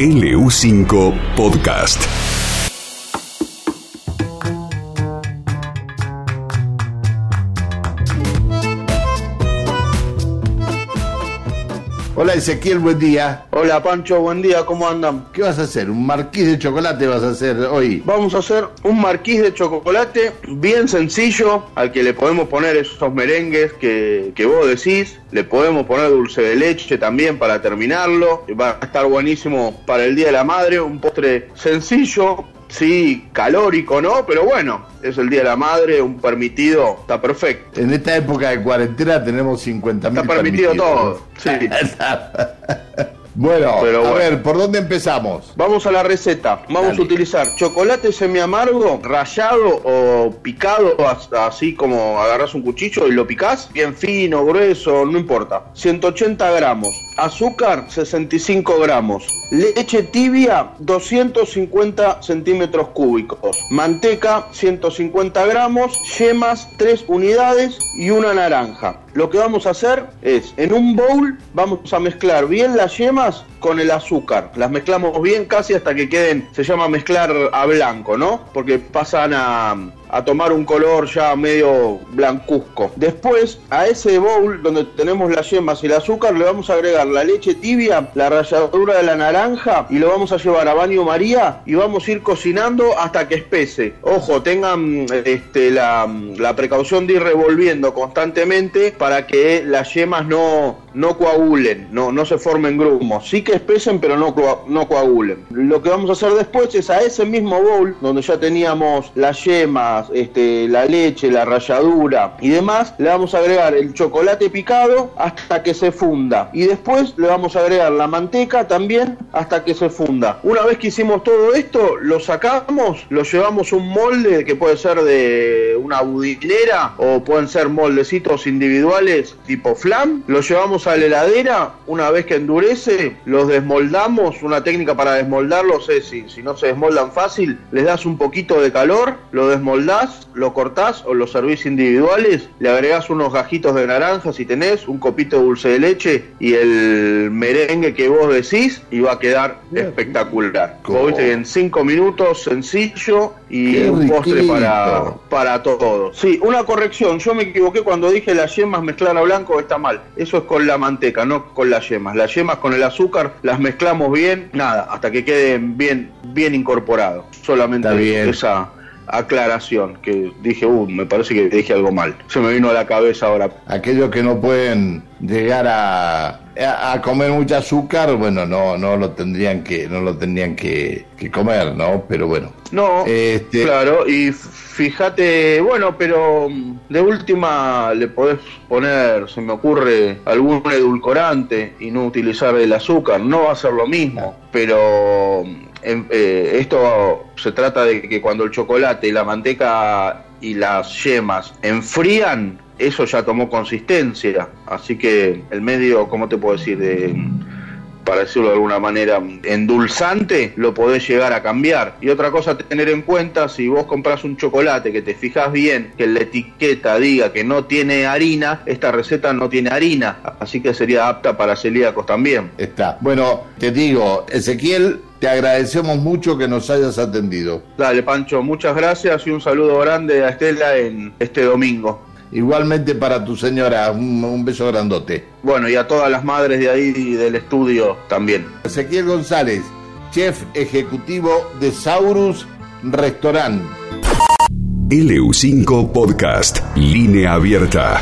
LU5 Podcast. Hola Ezequiel, buen día. Hola Pancho, buen día, ¿cómo andan? ¿Qué vas a hacer? ¿Un marquís de chocolate vas a hacer hoy? Vamos a hacer un marquís de chocolate bien sencillo, al que le podemos poner esos merengues que, que vos decís, le podemos poner dulce de leche también para terminarlo, va a estar buenísimo para el Día de la Madre, un postre sencillo, sí, calórico, ¿no? Pero bueno, es el Día de la Madre, un permitido, está perfecto. En esta época de cuarentena tenemos 50 mil Está permitido todo, sí. bueno, Pero a ver, ¿por dónde empezamos? Vamos a la receta. Vamos Dale. a utilizar chocolate semiamargo, rallado o picado, as- así como agarras un cuchillo y lo picás, bien fino, grueso, no importa. 180 gramos. Azúcar, 65 gramos. Leche tibia, 250 centímetros cúbicos. Manteca, 150 gramos. Yemas, 3 unidades y una naranja. Lo que vamos a hacer es, en un bowl, vamos a mezclar bien las con el azúcar. Las mezclamos bien casi hasta que queden, se llama mezclar a blanco, ¿no? Porque pasan a, tomar un color ya medio blancuzco. Después, a ese bowl donde tenemos las yemas y el azúcar, le vamos a agregar la leche tibia, la ralladura de la naranja y lo vamos a llevar a baño María y vamos a ir cocinando hasta que espese. Ojo, tengan este, la, la precaución de ir revolviendo constantemente para que las yemas no, no coagulen, no, no se formen grumos. Sí que espesen, pero no, coa- no coagulen. Lo que vamos a hacer después es a ese mismo bowl, donde ya teníamos las yemas, este, la leche, la ralladura y demás, le vamos a agregar el chocolate picado hasta que se funda. Y después le vamos a agregar la manteca también hasta que se funda. Una vez que hicimos todo esto, lo sacamos, lo llevamos a un molde que puede ser de una budinera o pueden ser moldecitos individuales tipo flam. Lo llevamos a la heladera. Una vez que endurece, los desmoldamos. Una técnica para desmoldarlos es si, si no se desmoldan fácil, les das un poquito de calor, lo desmoldás, lo cortás o lo servís individuales. Le agregás unos gajitos de naranja si tenés, un copito de dulce de leche y el merengue que vos decís y va a quedar espectacular. Vos viste en cinco minutos, sencillo y Qué un postre para, para todo. Sí, una corrección. Yo me equivoqué cuando dije las yemas mezclar a blanco, está mal. Eso es con la manteca, no con las yemas. Las yemas con el azúcar las mezclamos bien, nada, hasta que queden bien, bien incorporados. Solamente bien. esa aclaración que dije, uh, me parece que dije algo mal. Se me vino a la cabeza ahora. Aquellos que no pueden llegar a, a, comer mucho azúcar, bueno, no, no lo tendrían que, no lo tendrían que, que comer, ¿no? Pero bueno. No, Este- claro, y fíjate, bueno, pero mm, de última le podés poner, se me ocurre, algún edulcorante y no utilizar el azúcar. No va a ser lo mismo, pero mm, em- eh, esto se trata de que cuando el chocolate y la manteca y las yemas enfrían, eso ya tomó consistencia. Así que el medio, ¿cómo te puedo decir? De, para decirlo de alguna manera, endulzante, lo podés llegar a cambiar. Y otra cosa a tener en cuenta, si vos compras un chocolate que te fijas bien, que la etiqueta diga que no tiene harina, esta receta no tiene harina, así que sería apta para celíacos también. Está. Bueno, te digo, Ezequiel, te agradecemos mucho que nos hayas atendido. Dale, Pancho, muchas gracias y un saludo grande a Estela en este domingo. Igualmente para tu señora, un, un beso grandote. Bueno, y a todas las madres de ahí y del estudio también. Ezequiel González, chef ejecutivo de Saurus Restaurant. LU5 Podcast. Línea abierta.